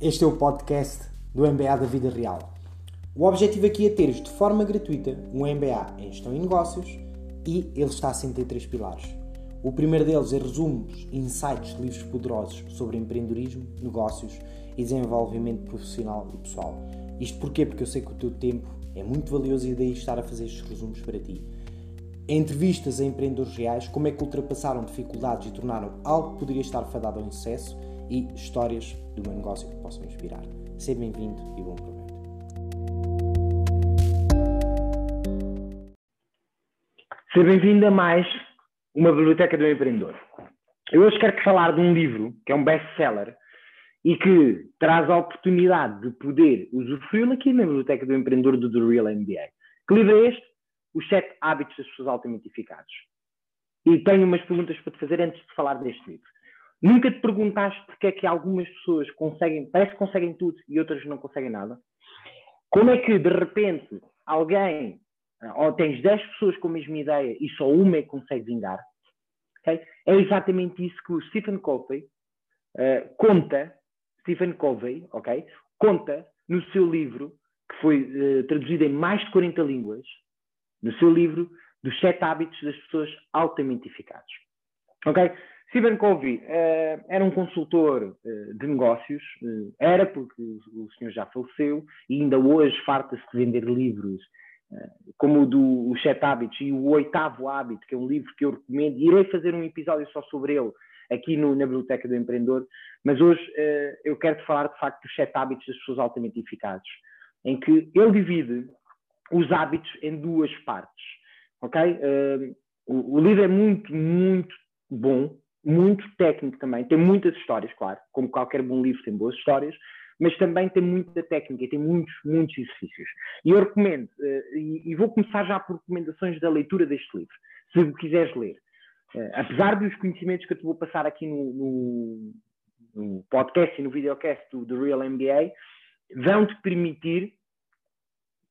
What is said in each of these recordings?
Este é o podcast do MBA da Vida Real. O objetivo aqui é teres de forma gratuita um MBA em Gestão e Negócios e ele está assente em três pilares. O primeiro deles é resumos, insights, livros poderosos sobre empreendedorismo, negócios e desenvolvimento profissional e pessoal. Isto porquê? Porque eu sei que o teu tempo é muito valioso e daí estar a fazer estes resumos para ti. Entrevistas a empreendedores reais, como é que ultrapassaram dificuldades e tornaram algo que poderia estar fadado ao insucesso e histórias do meu negócio que possam inspirar. Seja bem-vindo e bom proveito. Seja bem-vindo a mais uma Biblioteca do Empreendedor. Eu hoje quero falar de um livro que é um best-seller e que traz a oportunidade de poder usufruí-lo aqui na Biblioteca do Empreendedor do The Real MBA. Que livro é este? Os Sete Hábitos das Pessoas Altamente Eficazes. E tenho umas perguntas para te fazer antes de falar deste livro. Nunca te perguntaste porque é que algumas pessoas conseguem, parece que conseguem tudo e outras não conseguem nada? Como é que, de repente, alguém, ou tens 10 pessoas com a mesma ideia e só uma é que consegue vingar? Okay? É exatamente isso que o Stephen Covey uh, conta, Stephen Covey, ok? Conta no seu livro, que foi uh, traduzido em mais de 40 línguas, no seu livro dos sete hábitos das pessoas altamente eficazes. Ok? Stephen Covey uh, era um consultor uh, de negócios, uh, era porque o, o, senhor já faleceu e ainda hoje farta-se de vender livros como o do Os Sete Hábitos e o Oitavo Hábito, que é um livro que eu recomendo, irei fazer um episódio só sobre ele aqui no, na Biblioteca do Empreendedor, mas hoje eu quero te falar de facto dos Sete Hábitos das Pessoas Altamente Eficazes, em que ele divide os hábitos em duas partes, ok? o, o livro é muito, muito bom, muito técnico também, tem muitas histórias, claro, como qualquer bom livro tem boas histórias, mas também tem muita técnica, tem muitos, muitos exercícios. E eu recomendo, uh, e, e, vou começar já por recomendações da leitura deste livro, se quiseres ler. Uh, apesar dos conhecimentos que eu te vou passar aqui no, no, no podcast e no videocast do, do Real MBA, vão-te permitir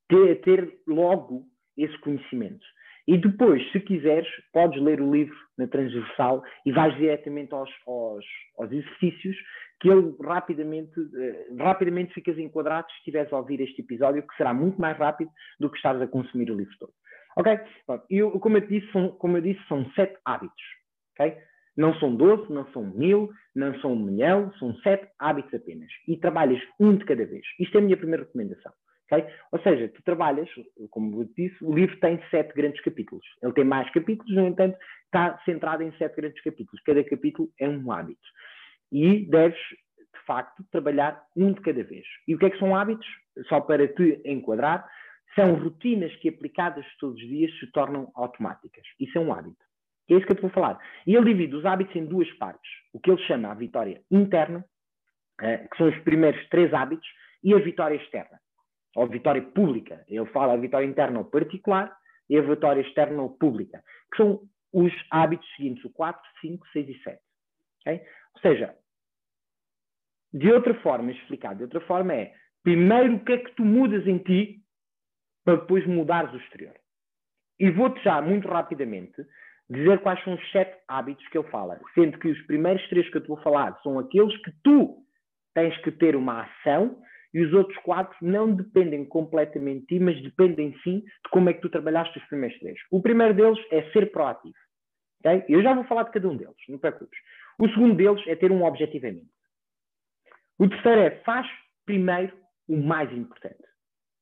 ter, ter logo esse conhecimento. E depois, se quiseres, podes ler o livro na transversal e vais diretamente aos, aos, aos exercícios que ele rapidamente, uh, rapidamente ficas enquadrado se estiveres a ouvir este episódio, que será muito mais rápido do que estares a consumir o livro todo. Ok? Eu, como, eu disse, são, como eu disse, são sete hábitos. Ok? Não são doze, não são mil, não são um milhão, são sete hábitos apenas. E trabalhas um de cada vez. Isto é a minha primeira recomendação. Okay? Ou seja, tu trabalhas, como eu disse, o livro tem sete grandes capítulos. Ele tem mais capítulos, no entanto, está centrado em sete grandes capítulos. Cada capítulo é um hábito. E deves, de facto, trabalhar um de cada vez. E o que é que são hábitos? Só para te enquadrar, são rotinas que aplicadas todos os dias se tornam automáticas. Isso é um hábito. É isso que eu te vou falar. E ele divide os hábitos em duas partes. O que ele chama a vitória interna, eh, que são os primeiros três hábitos, e a vitória externa ou vitória pública. Ele fala a vitória interna ou particular e a vitória externa ou pública, que são os hábitos seguintes, o 4, 5, 6 e 7. Okay? Ou seja, de outra forma, explicado de outra forma é, primeiro o que é que tu mudas em ti para depois mudares o exterior. E vou-te já, muito rapidamente, dizer quais são os sete hábitos que ele fala, sendo que os primeiros três que eu te vou falar são aqueles que tu tens que ter uma ação e os outros quatro não dependem completamente de ti, mas dependem sim de como é que tu trabalhaste os primeiros três. O primeiro deles é ser proativo. Okay? Eu já vou falar de cada um deles, não preocupes. O segundo deles é ter um objetivo em mente. O terceiro é faz primeiro o mais importante.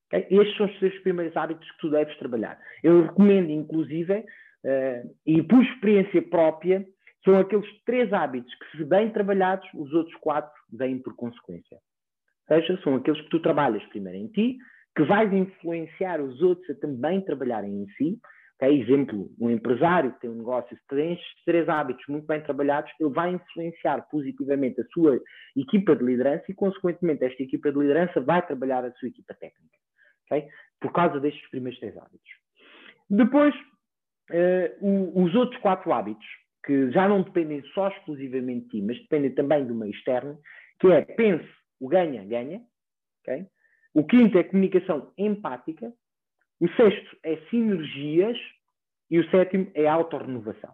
Okay? Estes são os três primeiros hábitos que tu deves trabalhar. Eu recomendo, inclusive, uh, e por experiência própria, são aqueles três hábitos que, se bem trabalhados, os outros quatro vêm por consequência seja, são aqueles que tu trabalhas primeiro em ti, que vais influenciar os outros a também trabalharem em si. Okay? Exemplo, um empresário que tem um negócio, se tem estes três hábitos muito bem trabalhados, ele vai influenciar positivamente a sua equipa de liderança e, consequentemente, esta equipa de liderança vai trabalhar a sua equipa técnica. Okay? Por causa destes primeiros três hábitos. Depois, uh, os outros quatro hábitos, que já não dependem só exclusivamente de ti, mas dependem também do meio externo, que é pense o ganha, ganha. Okay? O quinto é comunicação empática. O sexto é sinergias. E o sétimo é autorrenovação.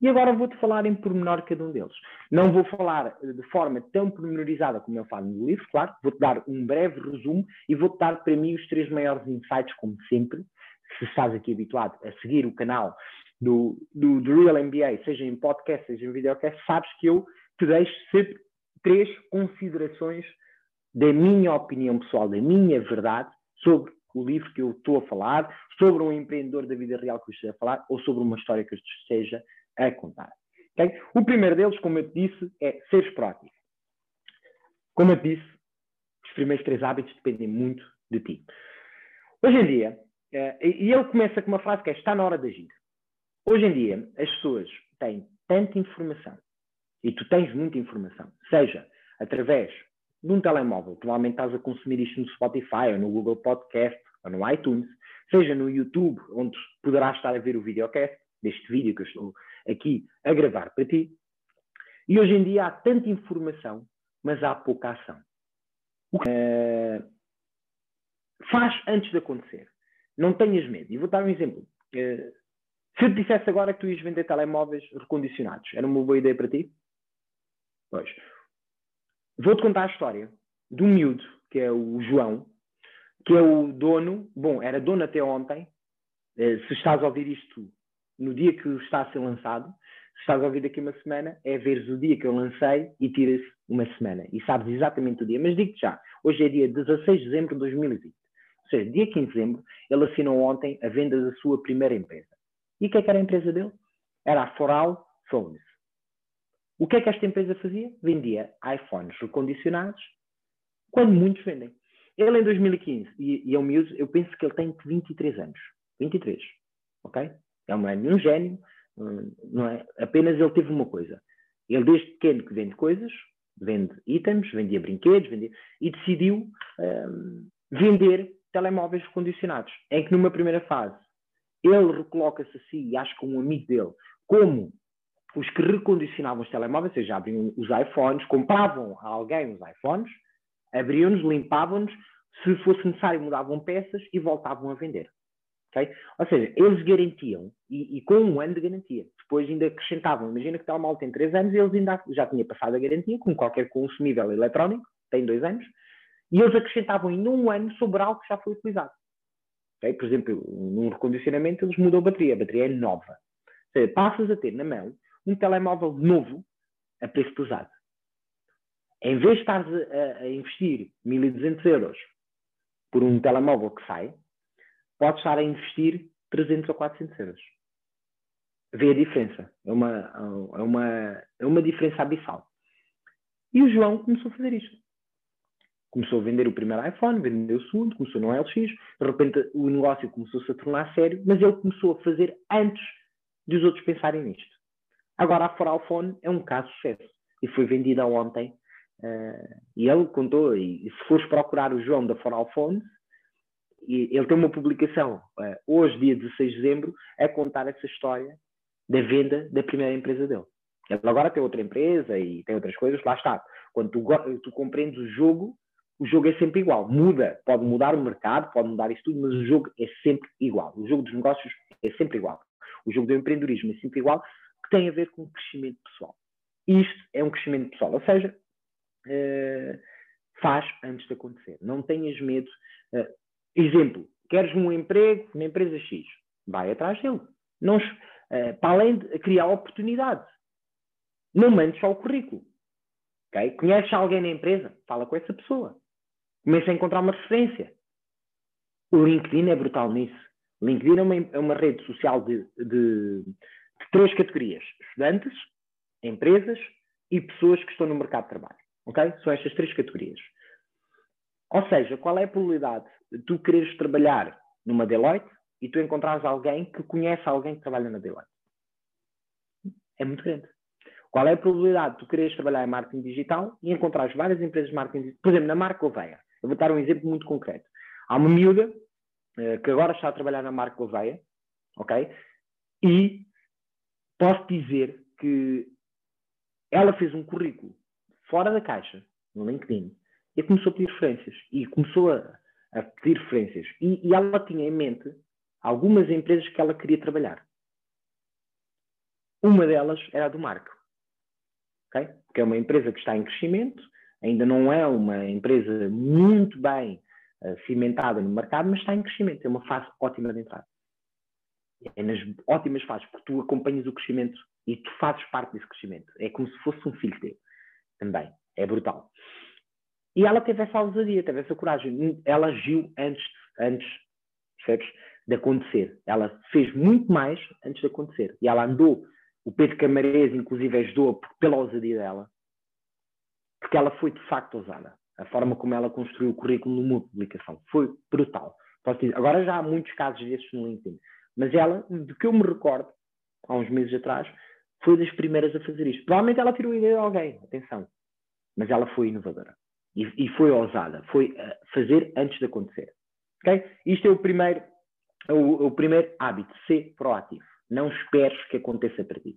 E agora vou-te falar em pormenor cada um deles. Não vou falar de forma tão pormenorizada como eu falo no livro, claro. Vou-te dar um breve resumo e vou-te dar para mim os três maiores insights, como sempre. Se estás aqui habituado a seguir o canal do, do, do Real MBA, seja em podcast, seja em videocast, sabes que eu te deixo sempre três considerações da minha opinião pessoal, da minha verdade sobre o livro que eu estou a falar, sobre um empreendedor da vida real que eu esteja a falar ou sobre uma história que eu esteja a contar. Okay? O primeiro deles, como eu te disse, é seres proativo. Como eu te disse, os primeiros três hábitos dependem muito de ti. Hoje em dia, uh, e ele começa com uma frase que é está na hora de agir. Hoje em dia, as pessoas têm tanta informação e tu tens muita informação, seja através de um telemóvel, provavelmente estás a consumir isto no Spotify ou no Google Podcast ou no iTunes, seja no YouTube, onde poderás estar a ver o videocast deste vídeo que eu estou aqui a gravar para ti. E hoje em dia há tanta informação, mas há pouca ação. O que uh, faz antes de acontecer. Não tenhas medo. E vou dar um exemplo. Uh, se eu te dissesse agora que tu ias vender telemóveis recondicionados, era uma boa ideia para ti? Pois. Vou-te contar a história um miúdo, que é o João, que é o dono, bom, era dono até ontem. Uh, se estás a ouvir isto no dia que está a ser lançado, se estás a ouvir daqui uma semana, é veres o dia que eu lancei e tiras uma semana. E sabes exatamente o dia. Mas digo-te já, hoje é dia 16 de dezembro de 2020. Ou seja, dia 15 de dezembro, ele assinou ontem a venda da sua primeira empresa. E o que é que era a empresa dele? Era a Foral Phones. O que é que esta empresa fazia? Vendia iPhones recondicionados, quando muitos vendem. Ele em 2015, e, e é um miúdo, eu penso que ele tem 23 anos. 23, ok? É um, é um gênio, hum, não é? Apenas ele teve uma coisa. Ele desde pequeno que vende coisas, vende itens, vendia brinquedos, vendia, e decidiu um, vender telemóveis condicionados. Em que numa primeira fase ele recoloca-se assim, e acho que um amigo dele, como os que recondicionavam os telemóveis, ou seja, abriam os iPhones, compravam a alguém os iPhones, abriam-nos, limpavam-nos, se fosse necessário mudavam peças e voltavam a vender. Okay? Ou seja, eles garantiam, e, e, com um ano de garantia. Depois ainda acrescentavam, imagina que o telemóvel tem três anos eles ainda já tinha passado a garantia, como qualquer consumível eletrónico, tem dois anos, e eles acrescentavam ainda um ano sobre algo que já foi utilizado. Okay? Por exemplo, num recondicionamento eles mudam a bateria, a bateria é nova. Ou seja, passas a ter na mão um telemóvel novo a preço pesado. Em vez de estares a, a investir 1.200 euros por um telemóvel que sai, podes estar a investir 300 ou 400 euros. Vê a diferença. É uma, é uma, é uma diferença abissal. E o João começou a fazer isto. Começou a vender o primeiro iPhone, vendeu o segundo, começou no LX, de repente o negócio começou-se a tornar sério, mas ele começou a fazer antes de os outros pensarem nisto. Agora a Foralphone é um caso de sucesso e foi vendida ontem. Uh, e ele contou, e, e, se fores procurar o João da Foralphone, ele tem uma publicação uh, hoje, dia 16 de dezembro, a contar essa história da venda da primeira empresa dele. Ele agora tem outra empresa e tem outras coisas, lá está. Quando tu, tu compreendes o jogo, o jogo é sempre igual. Muda, pode mudar o mercado, pode mudar isso tudo, mas o jogo é sempre igual. O jogo dos negócios é sempre igual. O jogo do empreendedorismo é sempre igual, tem a ver com o crescimento pessoal. Isto é um crescimento pessoal, ou seja, uh, faz antes de acontecer. Não tenhas medo. Uh, exemplo, queres um emprego na empresa X, vai atrás dele. Não, uh, para além de criar oportunidade, não mandes só o currículo. Okay? Conheces alguém na empresa? Fala com essa pessoa. Começa a encontrar uma referência. O LinkedIn é brutal nisso. LinkedIn é uma, é uma rede social de, de três categorias: estudantes, empresas e pessoas que estão no mercado de trabalho. Ok? São estas três categorias. Ou seja, qual é a probabilidade de tu quereres trabalhar numa Deloitte e tu encontrares alguém que conhece alguém que trabalha na Deloitte? É muito grande. Qual é a probabilidade de tu quereres trabalhar em marketing digital e encontrares várias empresas de marketing digital? Por exemplo, na marca Oveia. Eu vou dar um exemplo muito concreto. Há uma miúda uh, que agora está a trabalhar na marca Oveia, ok? E posso dizer que ela fez um currículo fora da caixa, no LinkedIn, e começou a pedir referências. E começou a, a pedir referências. E, e, ela tinha em mente algumas empresas que ela queria trabalhar. Uma delas era a do Marco, okay? que é uma empresa que está em crescimento, ainda não é uma empresa muito bem uh, cimentada no mercado, mas está em crescimento, é uma fase ótima de entrada. É nas ótimas fases, porque tu acompanhas o crescimento e tu fazes parte desse crescimento. É como se fosse um filho teu também. É brutal. E ela teve essa ousadia, teve essa coragem. Ela agiu antes, antes percebes? De acontecer. Ela fez muito mais antes de acontecer. E ela andou. O Pedro Camarés, inclusive, ajudou pela ousadia dela. Porque ela foi de facto ousada. A forma como ela construiu o currículo numa publicação foi brutal. Agora já há muitos casos desses no LinkedIn. Mas ela, do que eu me recordo, há uns meses atrás, foi das primeiras a fazer isto. Provavelmente ela tirou a ideia de alguém, atenção. Mas ela foi inovadora. E, e foi ousada. Foi uh, fazer antes de acontecer. Okay? Isto é o primeiro, o, o primeiro hábito. Ser proativo. Não esperes que aconteça para ti.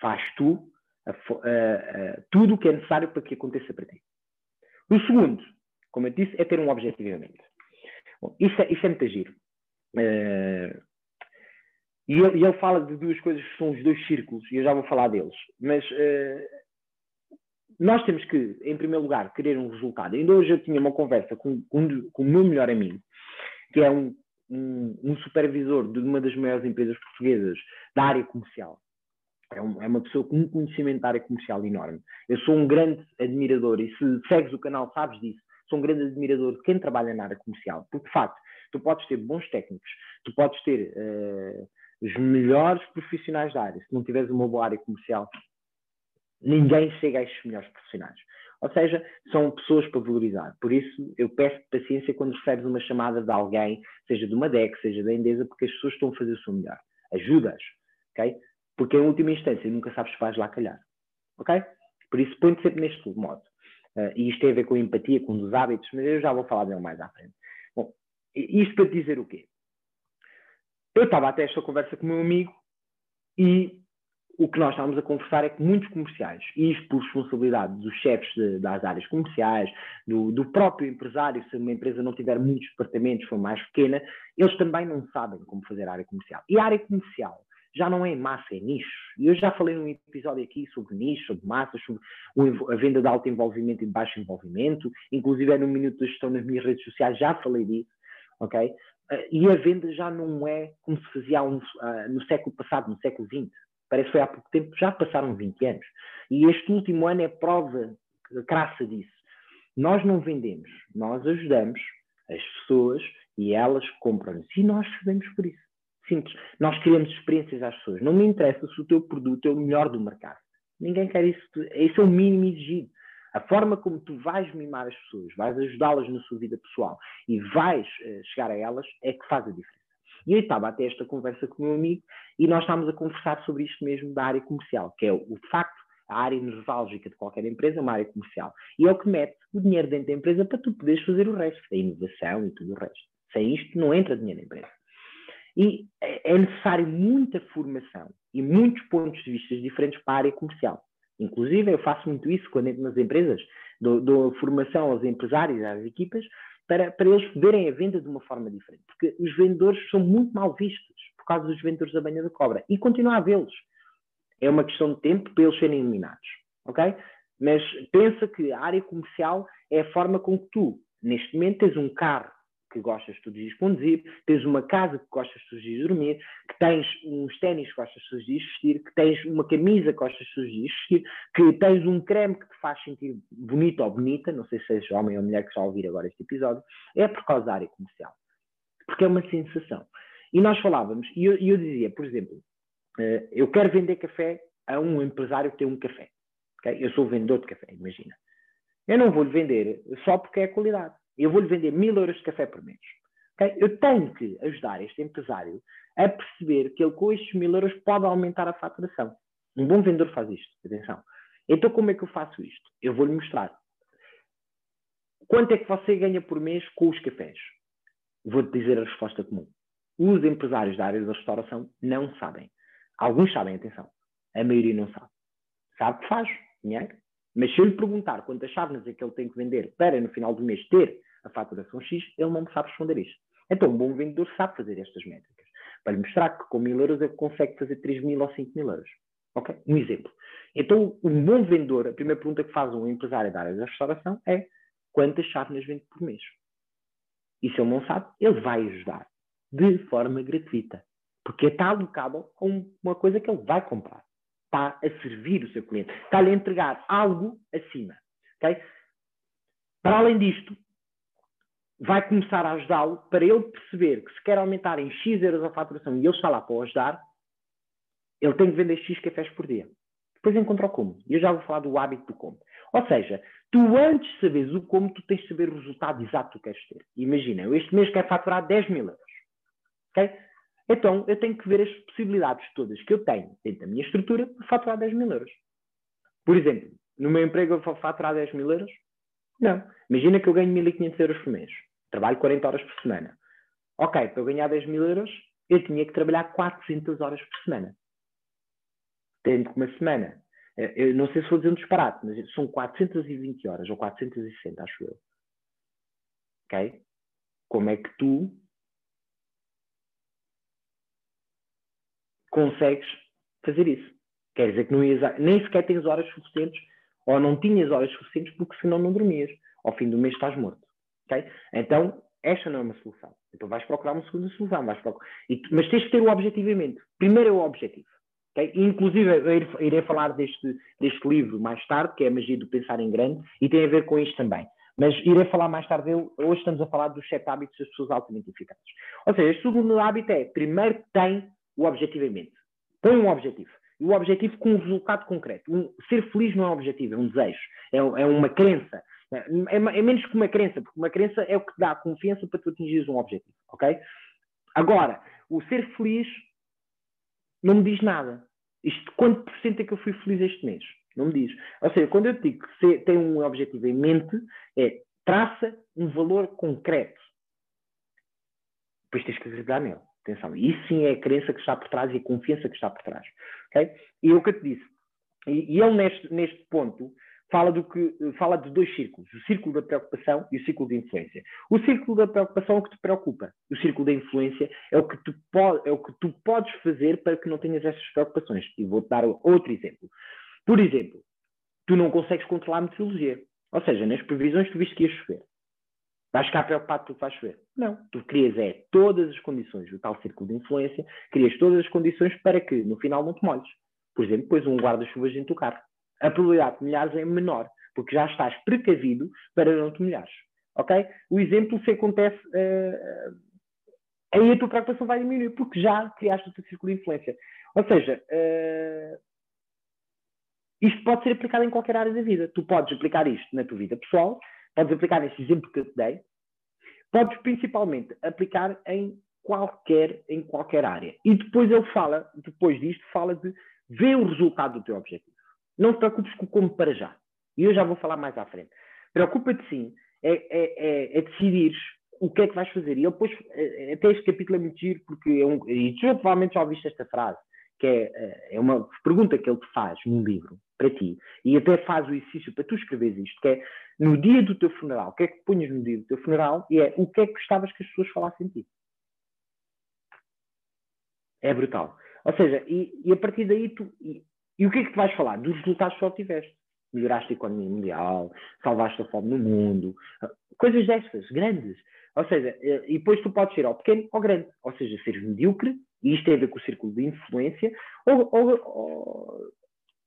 Faz tu a, a, tudo o que é necessário para que aconteça para ti. O segundo, como eu disse, é ter um objetivo em mente. Bom, isso, é, isso é muito giro. Uh, e ele, ele, fala de duas coisas que são os dois círculos, e eu já vou falar deles. Mas uh, nós temos que, em primeiro lugar, querer um resultado. Ainda hoje eu tinha uma conversa com, com, com o meu melhor amigo, que é um, um, um, supervisor de uma das maiores empresas portuguesas da área comercial. É, um, é, uma pessoa com um conhecimento da área comercial enorme. Eu sou um grande admirador, e se segues o canal sabes disso, sou um grande admirador de quem trabalha na área comercial, porque de facto tu podes ter bons técnicos, tu podes ter uh, os melhores profissionais da área. Se não tiveres uma boa área comercial, ninguém chega a estes melhores profissionais. Ou seja, são pessoas para valorizar. Por isso, eu peço paciência quando recebes uma chamada de alguém, seja de uma DEC, seja da Endesa, porque as pessoas estão a fazer o seu melhor. Ajudas, ok? Porque em última instância nunca sabes se vais lá calhar, ok? Por isso, põe-te sempre neste modo. Uh, e isto tem a ver com empatia, com os hábitos, mas eu já vou falar dele mais à frente. Bom, isto para te dizer o quê? Eu estava até esta conversa com o meu amigo e o que nós estávamos a conversar é que muitos comerciais, e isto por responsabilidade dos chefes de, das áreas comerciais, do, do, próprio empresário, se uma empresa não tiver muitos departamentos, for mais pequena, eles também não sabem como fazer a área comercial. E a área comercial já não é massa, é nicho. E eu já falei num episódio aqui sobre nicho, sobre massas, sobre a venda de alto envolvimento e de baixo envolvimento, inclusive é no Minuto da Gestão nas minhas redes sociais, já falei disso, ok? Eh, e a venda já não é como se fazia um, uh, no século passado, no século XX. Parece que foi há pouco tempo, já passaram 20 anos. E este último ano é prova crassa disso. Nós não vendemos, nós ajudamos as pessoas e elas compram-nos. E nós sabemos por isso. Simples. Nós queremos experiências às pessoas. Não me interessa se o teu produto é o melhor do mercado. Ninguém quer isso. Esse é o mínimo exigido. A forma como tu vais mimar as pessoas, vais ajudá-las na sua vida pessoal e vais uh, chegar a elas é que faz a diferença. E eu estava até esta conversa com o meu amigo e nós estávamos a conversar sobre isto mesmo da área comercial, que é o, o facto, a área neurálgica de qualquer empresa é uma área comercial. E é o que mete o dinheiro dentro da empresa para tu poderes fazer o resto, a inovação e tudo o resto. Sem isto não entra dinheiro na empresa. E é, é necessário muita formação e muitos pontos de vista diferentes para a área comercial. Inclusive, eu faço muito isso quando entro nas empresas, dou, dou formação aos empresários, às equipas, para, para eles verem a venda de uma forma diferente. Porque os vendedores são muito mal vistos por causa dos vendedores da banha da cobra. E continua a vê-los. É uma questão de tempo para eles serem eliminados. Ok? Mas pensa que a área comercial é a forma com que tu, neste momento, tens um carro que gostas todos os dias conduzir, tens uma casa que gostas todos os dias dormir, que tens uns ténis que gostas todos os dias vestir, que tens uma camisa que gostas todos os dias vestir, que tens um creme que te faz sentir bonito ou bonita, não sei se és homem ou mulher que a ouvir agora este episódio, é por causa da área comercial. Porque é uma sensação. E nós falávamos, e eu, eu dizia, por exemplo, uh, eu quero vender café a um empresário que tem um café. Okay? Eu sou vendedor de café, imagina. Eu não vou-lhe vender só porque é qualidade. Eu vou-lhe vender mil euros de café por mês. Okay? Eu tenho que ajudar este empresário a perceber que ele com estes mil euros pode aumentar a faturação. Um bom vendedor faz isto, atenção. Então como é que eu faço isto? Eu vou-lhe mostrar. Quanto é que você ganha por mês com os cafés? Vou-te dizer a resposta comum. Os empresários da área da restauração não sabem. Alguns sabem, atenção. A maioria não sabe. Sabe que faz dinheiro. Mas se eu lhe perguntar quantas chávenas é que ele tem que vender para no final do mês ter a faturação X, ele não me sabe responder isto. Então, um bom vendedor sabe fazer estas métricas. Para lhe mostrar que com mil euros ele consegue fazer 3 mil ou 5 mil euros. Ok? Um exemplo. Então, um bom vendedor, a primeira pergunta que faz um empresário da área da restauração é quantas chávenas vende por mês? E se ele não sabe, ele vai ajudar de forma gratuita. Porque está alocado a uma coisa que ele vai comprar. Está a servir o seu cliente. Está-lhe a entregar algo acima. Okay? Para além disto, vai começar a ajudá-lo para ele perceber que se quer aumentar em X euros a faturação e ele está lá para o ajudar, ele tem que vender X cafés por dia. Depois encontra o como. E eu já vou falar do hábito do como. Ou seja, tu antes de saberes o como, tu tens de saber o resultado exato que queres ter. Imagina, eu este mês quero faturar 10 mil euros. Ok? Então, eu tenho que ver as possibilidades todas que eu tenho dentro da minha estrutura para faturar 10 mil euros. Por exemplo, no meu emprego eu vou faturar 10 mil euros? Não. Imagina que eu ganho 1.500 euros por mês. Trabalho 40 horas por semana. Ok, para eu ganhar 10 mil euros, eu tinha que trabalhar 400 horas por semana. Tendo que uma semana, eh, eu não sei se vou dizer um disparate, mas são 420 horas, ou 460, acho eu. Ok? Como é que tu consegues fazer isso. Quer dizer que não ias, nem sequer tens horas suficientes, ou não tinhas horas suficientes, porque senão não dormias. Ao fim do mês estás morto. Okay? Então, esta não é uma solução. Então vais procurar uma segunda solução. Vais procurar... E, mas tens que ter o mente. Primeiro é o objetivo. Okay? Inclusive, eu irei falar deste, deste livro mais tarde, que é a magia do pensar em grande, e tem a ver com isto também. Mas irei falar mais tarde dele. Hoje estamos a falar dos sete hábitos das pessoas altamente eficazes. Ou seja, este segundo hábito é, primeiro tem o objetivo em mente. Põe um objetivo. E o objetivo com um resultado concreto. Um, ser feliz não é um objetivo, é um desejo. É, é uma crença. É, é, é, menos que uma crença, porque uma crença é o que dá confiança para tu atingires um objetivo. Ok? Agora, o ser feliz não me diz nada. Isto, quanto por cento é que eu fui feliz este mês? Não me diz. Ou seja, quando eu digo que tem um objetivo em mente, é traça um valor concreto. Depois tens que acreditar nele. Atenção, isso sim é a crença que está por trás e a confiança que está por trás. Okay? E é o que eu te disse. E, e ele, neste, neste ponto, fala, do que, fala de dois círculos: o círculo da preocupação e o círculo da influência. O círculo da preocupação é o que te preocupa, o círculo da influência é o que tu, é o que tu podes fazer para que não tenhas essas preocupações. E vou-te dar outro exemplo. Por exemplo, tu não consegues controlar a meteorologia. Ou seja, nas previsões tu viste que ia chover. Vais ficar preocupado porque vai chover. Não. Tu crias é todas as condições, o tal círculo de influência, crias todas as condições para que no final não te molhes. Por exemplo, pões um guarda-chuvas dentro do carro. A probabilidade de molhares é menor, porque já estás precavido para não te molhares. Ok? O exemplo se acontece, uh, aí a tua preocupação vai diminuir, porque já criaste o teu círculo de influência. Ou seja, uh, isto pode ser aplicado em qualquer área da vida. Tu podes aplicar isto na tua vida pessoal, Podes aplicar nesse exemplo que eu te dei. Podes principalmente aplicar em qualquer, em qualquer área. E depois ele fala, depois disto, fala de ver o resultado do teu objetivo. Não te preocupes com como para já. E eu já vou falar mais à frente. Preocupa-te sim, é, é, é, é decidires o que é que vais fazer. E eu depois, é, até este capítulo é muito giro, porque é um, e tu provavelmente já ouviste esta frase, que é, é uma pergunta que ele te faz num livro, para ti, e até faz o exercício para tu escreveres isto, que é no dia do teu funeral, o que é que ponhas no dia do teu funeral e é o que é que gostavas que as pessoas falassem de ti. É brutal. Ou seja, e, e a partir daí tu. E, e, o que é que tu vais falar? Dos resultados que só tiveste. Melhoraste a economia mundial, salvaste a fome no mundo, coisas destas, grandes. Ou seja, e depois tu podes ser ao pequeno ou grande. Ou seja, seres medíocre, e isto tem a ver com o círculo de influência, ou, ou, ou,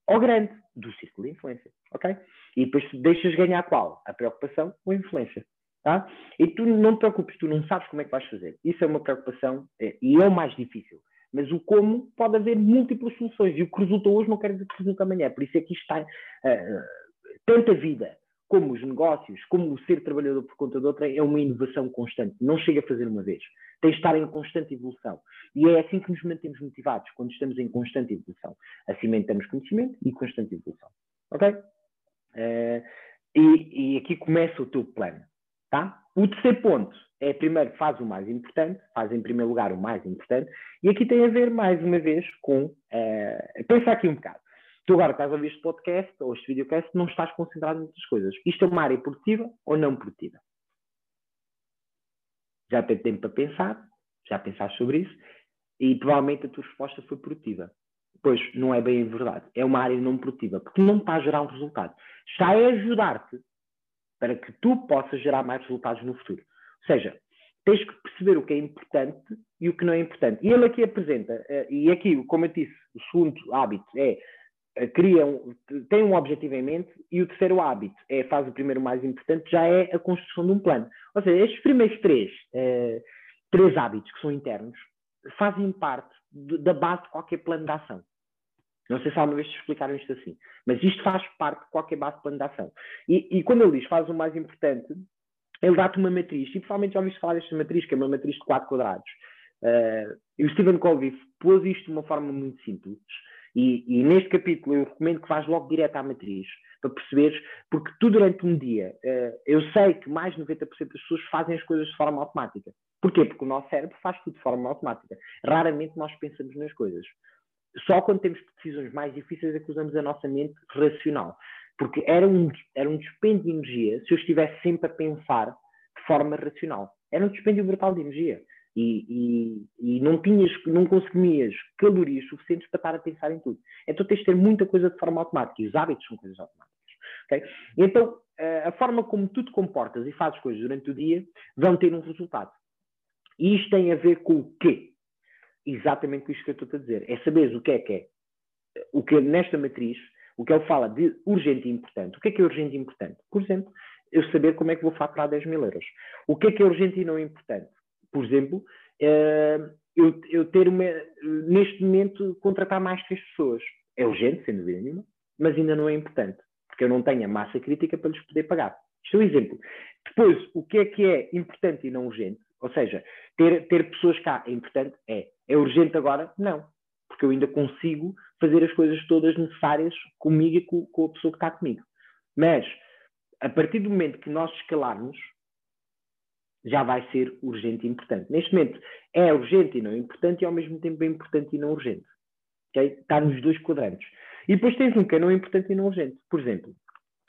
ou grande, do círculo de influência. Ok? E depois deixas ganhar qual? A preocupação ou a influência. Tá? E tu não te preocupes, tu não sabes como é que vais fazer. Isso é uma preocupação é, e é o mais difícil. Mas o como pode haver múltiplas soluções. E o que resulta hoje não quer dizer que resulta amanhã. Por isso é que isto está. Uh, tanta vida como os negócios, como o ser trabalhador por conta de outra, é uma inovação constante. Não chega a fazer uma vez. Tem de estar em constante evolução. E é assim que nos mantemos motivados, quando estamos em constante evolução. Mantemos conhecimento e constante evolução. Ok? Uh, e, e, aqui começa o teu plano. Tá? O terceiro ponto é, primeiro, faz o mais importante, faz em primeiro lugar o mais importante, e aqui tem a ver, mais uma vez, com. Uh, pensa aqui um bocado. Tu agora estás a ouvir este podcast ou este videocast, não estás concentrado muitas coisas. Isto é uma área produtiva ou não produtiva? Já tens tempo para pensar, já pensaste sobre isso, e provavelmente a tua resposta foi produtiva. Pois, não é bem verdade. É uma área não produtiva, porque não está a gerar um resultado. Está a ajudar-te para que tu possas gerar mais resultados no futuro. Ou seja, tens que perceber o que é importante e o que não é importante. E ele aqui apresenta, eh, e aqui, como eu disse, o segundo hábito é eh, cria um, tem um objetivo em mente e o terceiro hábito é faz o primeiro mais importante já é a construção de um plano. Ou seja estes primeiros três uh, três hábitos que são internos fazem parte de, da base de qualquer plano de ação. Não sei se alguma vez te explicaram isto assim mas isto faz parte de qualquer base de plano de ação. E, e quando ele diz faz o mais importante ele dá-te uma matriz e provavelmente já ouviste falar desta matriz que é uma matriz de quatro quadrados. Uh, e o Stephen Covey pôs isto de uma forma muito simples e, e, neste capítulo eu recomendo que vás logo direto à matriz, para perceberes, porque tu durante um dia, uh, eu sei que mais de 90% das pessoas fazem as coisas de forma automática. Porquê? Porque o nosso cérebro faz tudo de forma automática. Raramente nós pensamos nas coisas. Só quando temos decisões mais difíceis é que usamos a nossa mente racional. Porque era um, era um dispêndio de energia se eu estivesse sempre a pensar de forma racional. Era um dispêndio brutal de energia e, e, e, não tinhas, não consumias calorias suficientes para estar a pensar em tudo. Então tens de ter muita coisa de forma automática e os hábitos são coisas automáticas. Okay? Então a forma como tu te comportas e fazes coisas durante o dia vão ter um resultado. E isto tem a ver com o quê? Exatamente com isto que eu estou a dizer. É saber o que é que é. O que é nesta matriz, o que ele fala de urgente e importante. O que é que é urgente e importante? Por exemplo, eu saber como é que vou faturar 10 mil euros. O que é que é urgente e não importante? Por exemplo, uh, eu, eu, ter uma, neste momento, contratar mais três pessoas. É urgente, sem dúvida nenhuma, mas ainda não é importante, porque eu não tenho a massa crítica para lhes poder pagar. Isto é um exemplo. Depois, o que é que é importante e não urgente? Ou seja, ter, ter pessoas cá é importante? É. É urgente agora? Não. Porque eu ainda consigo fazer as coisas todas necessárias comigo e com, com a pessoa que está comigo. Mas, a partir do momento que nós escalarmos, já vai ser urgente e importante. Neste momento é urgente e não importante e ao mesmo tempo é importante e não urgente. Okay? Está nos dois quadrantes. E depois tens um que é não importante e não urgente. Por exemplo,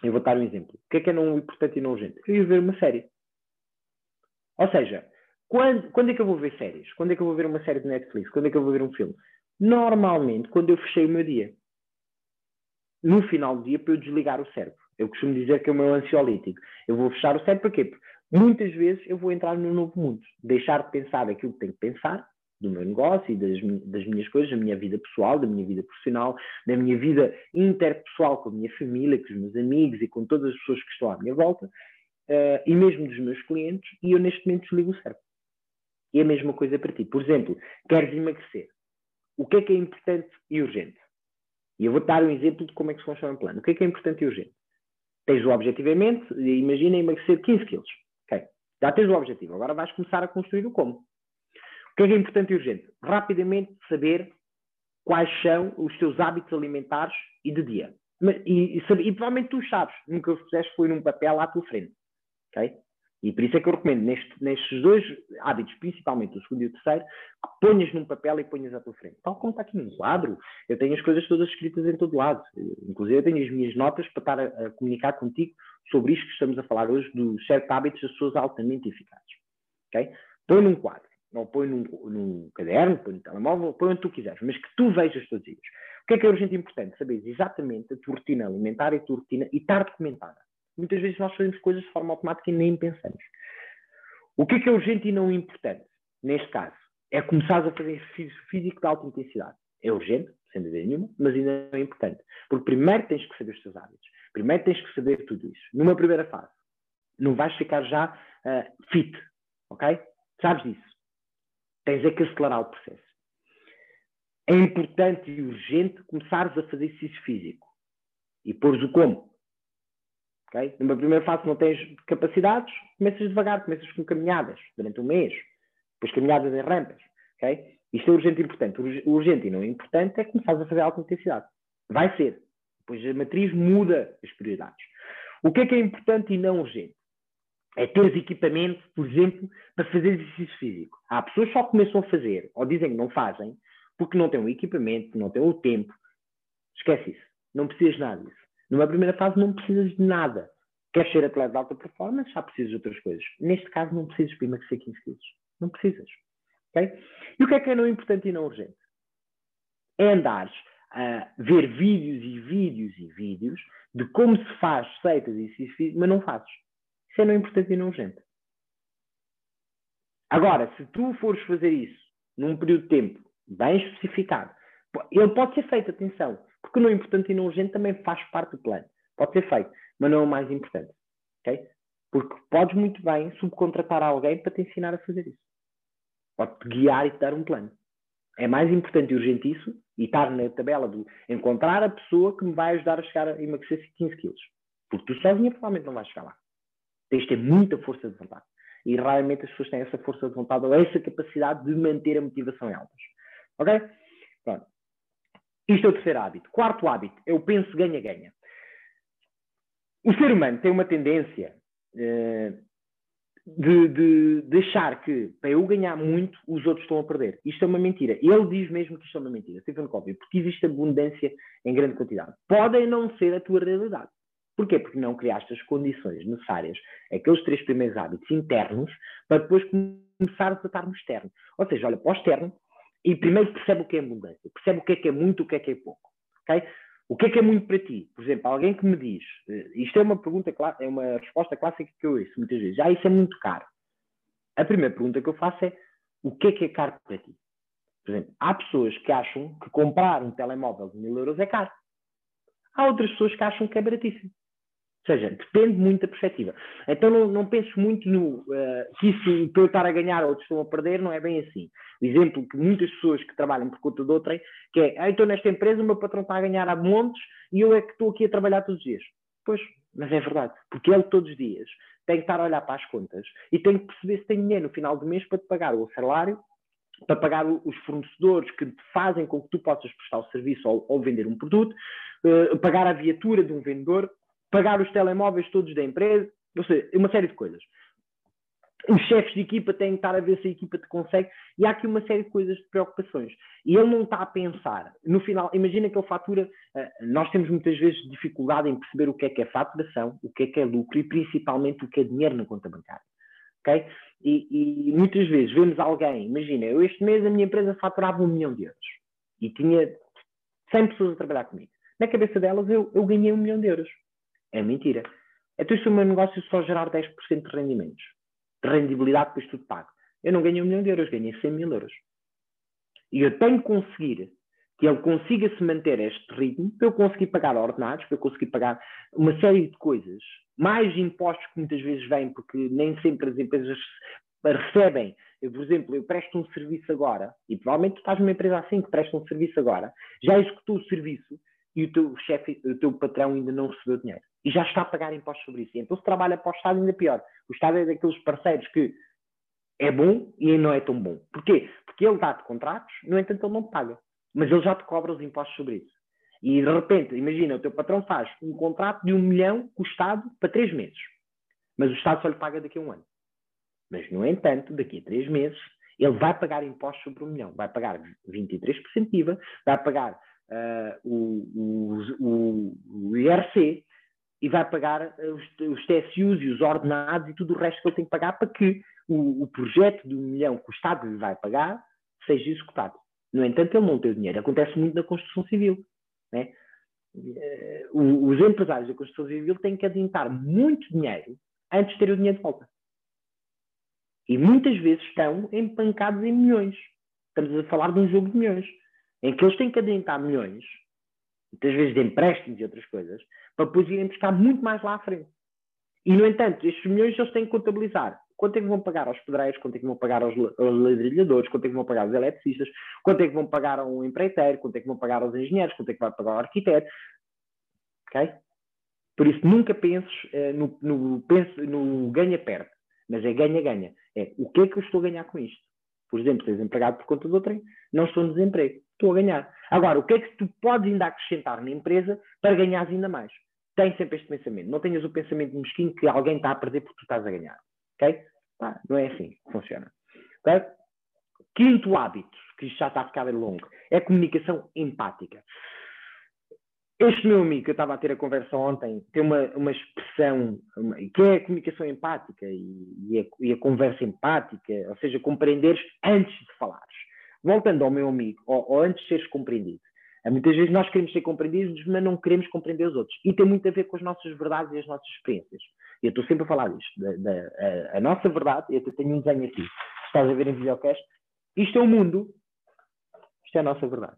eu vou dar um exemplo. O que é que é não importante e não urgente? Eu ia ver uma série. Ou seja, quando, quando é que eu vou ver séries? Quando é que eu vou ver uma série de Netflix? Quando é que eu vou ver um filme? Normalmente, quando eu fechei o meu dia. No final do dia, para eu desligar o cérebro. Eu costumo dizer que é o meu ansiolítico. Eu vou fechar o cérebro para quê? Muitas vezes eu vou entrar num novo mundo. Deixar de pensar aquilo que tenho que pensar, do meu negócio e das, das, minhas coisas, da minha vida pessoal, da minha vida profissional, da minha vida interpessoal com a minha família, com os meus amigos e com todas as pessoas que estão à minha volta, uh, e mesmo dos meus clientes, e eu neste momento desligo o cérebro. E é a mesma coisa para ti. Por exemplo, queres emagrecer. O que é que é importante e urgente? E eu vou dar um exemplo de como é que funciona o plano. O que é que é importante e urgente? Tens o objetivo em mente, imagina emagrecer 15 quilos. Já tens o objetivo, agora vais começar a construir o como. O que é, que é importante e urgente? Rapidamente saber quais são os teus hábitos alimentares e de dia. E, e, e provavelmente tu sabes, nunca os fizeste foi num papel à tua frente. Okay? E por isso é que eu recomendo, neste, nestes dois hábitos, principalmente o segundo e o terceiro, que ponhas num papel e ponhas à tua frente. Tal como está aqui num quadro, eu tenho as coisas todas escritas em todo lado. Inclusive, eu tenho as minhas notas para estar a, a comunicar contigo sobre isto que estamos a falar hoje, dos sete hábitos das pessoas altamente eficazes. Okay? Põe num quadro, não põe num, num caderno, põe no telemóvel, põe onde tu quiseres, mas que tu vejas todos os dias. O que é que é urgente e importante? Saber exatamente a tua rotina alimentar e a tua rotina e estar documentada. Muitas vezes nós fazemos coisas de forma automática e nem pensamos. O que é que é urgente e não importante? Neste caso, é começar a fazer exercício físico de alta intensidade. É urgente, sem dúvida nenhuma, mas ainda não é importante. Porque primeiro tens que saber os teus hábitos. Primeiro tens que saber tudo isso. Numa primeira fase. Não vais ficar já uh, fit, ok? Sabes disso. Tens é que acelerar o processo. É importante e urgente começares a fazer exercício físico. E pôres o como. Okay? Numa primeira fase não tens capacidades, começas devagar, começas com caminhadas durante um mês, depois caminhadas em rampas. Okay? Isto é urgente e importante. O urgente e não importante é começar a fazer alta intensidade. Vai ser. Depois a matriz muda as prioridades. O que é que é importante e não urgente? É ter equipamento, por exemplo, para fazer exercício físico. Há pessoas que só começam a fazer, ou dizem que não fazem, porque não têm o equipamento, não têm o tempo. Esquece isso. Não precisas nada disso. Numa primeira fase não precisas de nada. Queres ser atleta de alta performance, já precisas de outras coisas. Neste caso não precisas para emagrecer 15 quilos. Não precisas. Okay? E o que é que é não importante e não urgente? É andares uh, ver vídeos e vídeos e vídeos de como se faz receitas e exercícios, mas não fazes. Isso é não importante e não urgente. Agora, se tu fores fazer isso num período de tempo bem especificado, ele pode ser feito, atenção, porque não importante e não urgente também faz parte do plano. Pode ser feito, mas não é o mais importante. Okay? Porque podes muito bem subcontratar alguém para te ensinar a fazer isso. Pode-te guiar e te dar um plano. É mais importante e urgente isso e estar na tabela de encontrar a pessoa que me vai ajudar a chegar a emagrecer 15 quilos. Porque tu sozinha provavelmente não vais chegar lá. Tens de ter muita força de vontade. E raramente as pessoas têm essa força de vontade ou essa capacidade de manter a motivação em altas. Ok? Pronto. Isto é o terceiro hábito. Quarto hábito, eu penso ganha-ganha. O ser humano tem uma tendência uh, de, de, de, que para eu ganhar muito, os outros estão a perder. Isto é uma mentira. Ele diz mesmo que isto é uma mentira, Stephen Covey, porque existe abundância em grande quantidade. Podem não ser a tua realidade. Porquê? Porque não criaste as condições necessárias, aqueles três primeiros hábitos internos, para depois começar a tratar no externo. Ou seja, olha para o externo e primeiro percebe o que é abundância, percebe o que é que é muito, o que é que é pouco. Okay? O que é que é muito para ti? Por exemplo, alguém que me diz, eh, isto é uma pergunta, é uma resposta clássica que eu ouço muitas vezes, ah, isso é muito caro. A primeira pergunta que eu faço é, o que é que é caro para ti? Por exemplo, há pessoas que acham que comprar um telemóvel de mil euros é caro. Há outras pessoas que acham que é baratíssimo. Ou seja, depende muito da perspectiva. Então não, não penso muito no uh, que isso, para eu estar a ganhar ou estão a perder, não é bem assim. O exemplo que muitas pessoas que trabalham por conta de outrem, que é, ah, estou nesta empresa, o meu patrão está a ganhar a montes e eu é que estou aqui a trabalhar todos os dias. Pois, mas é verdade, porque ele todos os dias tem que estar a olhar para as contas e tem que perceber se tem dinheiro no final do mês para te pagar o salário, para pagar os fornecedores que te fazem com que tu possas prestar o serviço ou, ou vender um produto, uh, pagar a viatura de um vendedor, pagar os telemóveis todos da empresa, ou seja, uma série de coisas. Os chefes de equipa têm que estar a ver se a equipa te consegue, e há aqui uma série de coisas de preocupações. E ele não está a pensar, no final, imagina que ele fatura, eh, nós temos muitas vezes dificuldade em perceber o que é que é faturação, o que é que é lucro e principalmente o que é dinheiro na conta bancária. ok? E, e muitas vezes vemos alguém, imagina, eu este mês a minha empresa faturava um milhão de euros e tinha 100 pessoas a trabalhar comigo. Na cabeça delas eu, eu ganhei um milhão de euros. É mentira. Então, se o meu negócio só gerar 10% de rendimentos, de rendibilidade, depois tudo pago, eu não ganhei um milhão de euros, ganhei 100 mil euros. E eu tenho que conseguir que ele consiga se manter este ritmo para eu conseguir pagar ordenados, para eu conseguir pagar uma série de coisas, mais impostos que muitas vezes vêm, porque nem sempre as empresas recebem. Eu, por exemplo, eu presto um serviço agora, e provavelmente tu estás numa empresa assim que presta um serviço agora, já executou o serviço, e o teu chefe, o teu patrão ainda não recebeu dinheiro. E já está a pagar impostos sobre isso. E então se trabalha para o Estado ainda pior. O Estado é daqueles parceiros que é bom e não é tão bom. Porquê? Porque ele dá-te contratos, no entanto ele não te paga. Mas ele já te cobra os impostos sobre isso. E de repente, imagina, o teu patrão faz um contrato de um milhão com o Estado para três meses. Mas o Estado só lhe paga daqui a um ano. Mas, no entanto, daqui a três meses, ele vai pagar impostos sobre um milhão. Vai pagar 23% de IVA, vai pagar uh, o, o, o, IRC e vai pagar os, os TSUs e os ordenados e tudo o resto que ele tem que pagar para que o, o projeto de um milhão que o Estado lhe vai pagar seja executado. No entanto, ele não tem o dinheiro. Acontece muito na construção civil. Né? Uh, os empresários da construção civil têm que adiantar muito dinheiro antes de ter o dinheiro de volta. E muitas vezes estão empancados em milhões. Estamos a falar de um jogo de milhões em que eles têm que adiantar milhões, muitas vezes de empréstimos e outras coisas, para depois irem buscar muito mais lá à frente. E, no entanto, estes milhões eles têm que contabilizar quanto é que vão pagar aos pedreiros, quanto é que vão pagar aos, ladrilhadores, quanto é que vão pagar aos eletricistas, quanto é que vão pagar a um empreiteiro, quanto é que vão pagar aos engenheiros, quanto é que vai pagar ao arquiteto. Ok? Por isso, nunca penses uh, no, no, no ganha-perde, mas é ganha-ganha. É o que é que eu estou a ganhar com isto? Por exemplo, és empregado por conta do outro, não estou no desemprego estou a ganhar. Agora, o que é que tu podes ainda acrescentar na empresa para ganhares ainda mais? Tem sempre este pensamento. Não tenhas o pensamento mesquinho que alguém está a perder porque tu estás a ganhar. Ok? Não é assim que funciona. Quinto hábito, que já está a ficar longo, é a comunicação empática. Este meu amigo que eu estava a ter a conversa ontem tem uma, uma expressão uma, que é a comunicação empática e, e, a, e, a, conversa empática, ou seja, compreenderes antes de falares voltando ao meu amigo, ou, ou antes de seres compreendido, Muitas vezes nós queremos ser compreendidos, mas não queremos compreender os outros. E tem muito a ver com as nossas verdades e as nossas experiências. Eu estou sempre a falar disto. Da, da a, a, nossa verdade, eu tenho um desenho aqui. Estás a ver em videocast? Isto é o mundo. Isto é a nossa verdade.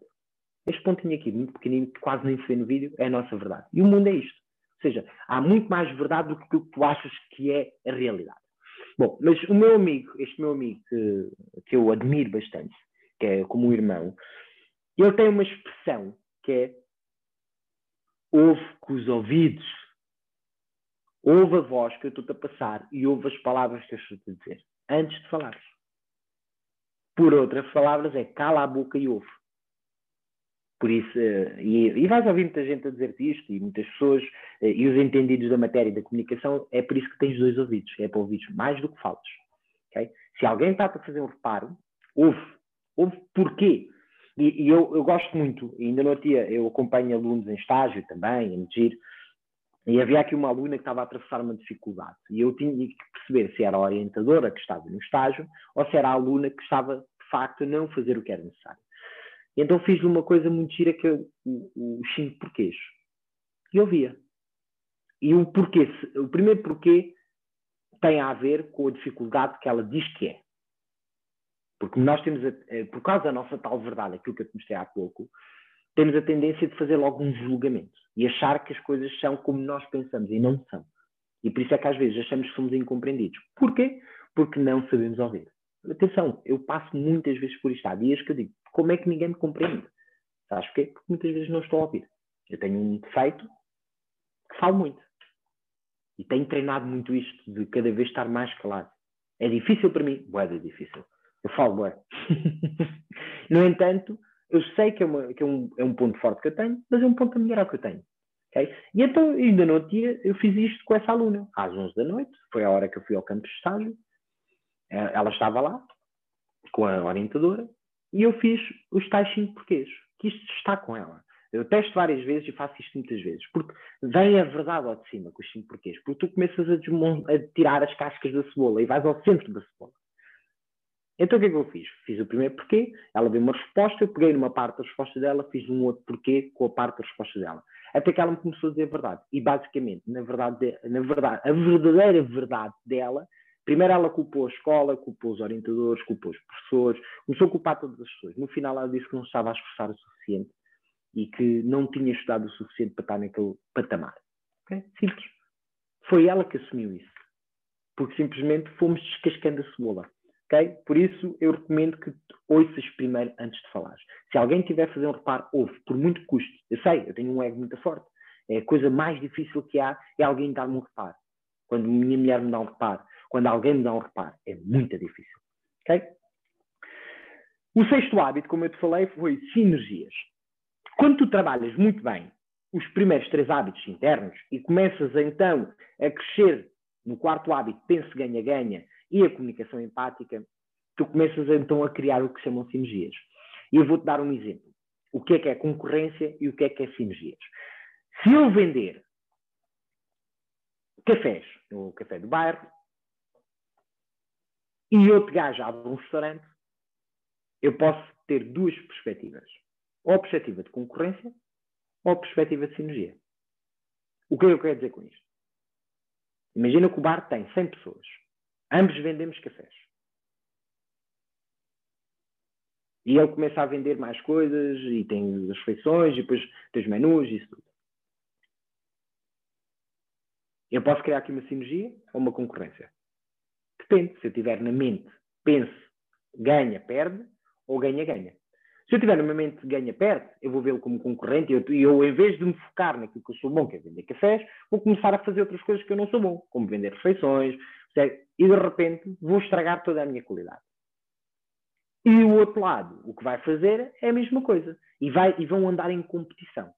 Este pontinho aqui, muito pequenino, que quase nem se vê no vídeo, é a nossa verdade. E o mundo é isto. Ou seja, há muito mais verdade do que que tu achas que é a realidade. Bom, mas o meu amigo, este meu amigo que, que eu admiro bastante, que é como um irmão, ele tem uma expressão que é ouve com os ouvidos, ouve a voz que eu estou-te a passar e ouve as palavras que eu estou-te a dizer, antes de falares. Por outras palavras, é cala a boca e ouve. Por isso, eh, e, e vais ouvir muita gente a dizer-te isto, e muitas pessoas, eh, e os entendidos da matéria e da comunicação, é por isso que tens dois ouvidos, é para ouvir mais do que falas. Okay? Se alguém está a fazer um reparo, ouve. Ouve porquê? E, e eu, eu, gosto muito, ainda no dia eu acompanho alunos em estágio também, em Megir, e havia aqui uma aluna que estava a atravessar uma dificuldade. E eu tinha que perceber se era a orientadora que estava no estágio ou se era a aluna que estava, de facto, a não fazer o que era necessário. E então fiz-lhe uma coisa muito gira que é os cinco porquês. E eu via. E o porquê, o primeiro porquê tem a ver com a dificuldade que ela diz que é. Porque nós temos, a, por causa da nossa tal verdade, aquilo que eu te mostrei há pouco, temos a tendência de fazer logo um julgamento e achar que as coisas são como nós pensamos e não são. E por isso é que às vezes achamos que somos incompreendidos. Porquê? Porque não sabemos ouvir. Atenção, eu passo muitas vezes por isto. Há dias que eu digo, como é que ninguém me compreende? Sabes porquê? Porque muitas vezes não estou a ouvir. Eu tenho um defeito que falo muito. E tenho treinado muito isto, de cada vez estar mais calado. É difícil para mim? Boa, é difícil. Eu falo, boa. no entanto, eu sei que, é, uma, que é, um, é, um, ponto forte que eu tenho, mas é um ponto a melhorar que eu tenho. Okay? E então, ainda no outro dia, eu fiz isto com essa aluna, às 11 da noite, foi a hora que eu fui ao campo de estágio, eh, ela estava lá, com a orientadora, e eu fiz os tais cinco porquês, que isto está com ela. Eu testo várias vezes e faço isto muitas vezes, porque vem a verdade ao de cima com os cinco porquês, porque tu começas a, a tirar as cascas da cebola e vais ao centro da cebola. Então o que é que eu fiz? Fiz o primeiro porquê, ela deu uma resposta, eu peguei numa parte da resposta dela, fiz um outro porquê com a parte da resposta dela. Até que ela me começou a dizer a verdade. E basicamente, na verdade, na verdade a verdadeira verdade dela Primeiro ela culpou a escola, culpou os orientadores, culpou os professores, começou a culpar todas as pessoas. No final ela disse que não estava a esforçar o suficiente e que não tinha estudado o suficiente para estar naquele patamar. Okay? Simples. Foi ela que assumiu isso. Porque simplesmente fomos descascando a cebola. Okay? Por isso eu recomendo que ouças primeiro antes de falar. Se alguém tiver a fazer um reparo, ouve, por muito custo. Eu sei, eu tenho um ego muito forte. É a coisa mais difícil que há é alguém dar-me um reparo. Quando minha mulher me dá um reparo, quando alguém me dá um reparo. É muito difícil. Okay? O sexto hábito, como eu te falei, foi sinergias. Quando tu trabalhas muito bem os primeiros três hábitos internos e começas então a crescer no quarto hábito, penso, ganha, ganha, e a comunicação empática, tu começas então a criar o que chamam sinergias. E eu vou-te dar um exemplo. O que é que é concorrência e o que é que é sinergias. Se eu vender cafés no café do bairro, e outro gajo abre um restaurante, eu posso ter duas perspectivas. Ou a perspectiva de concorrência, ou a perspectiva de sinergia. O que é que eu quero dizer com isto? Imagina que o bar tem 100 pessoas. Ambos vendemos cafés. E ele começa a vender mais coisas, e tem as refeições, e depois tem os menus, e isso tudo. Eu posso criar aqui uma sinergia ou uma concorrência? Depende. Se eu tiver na mente, pense, ganha, perde, ou ganha, ganha. Se eu tiver na minha mente ganha, perde, eu vou vê-lo como concorrente e eu, eu, em vez de me focar naquilo que eu sou bom, que é vender cafés, vou começar a fazer outras coisas que eu não sou bom, como vender refeições, e de repente vou estragar toda a minha qualidade. E o outro lado, o que vai fazer é a mesma coisa. E, vai, e vão andar em competição.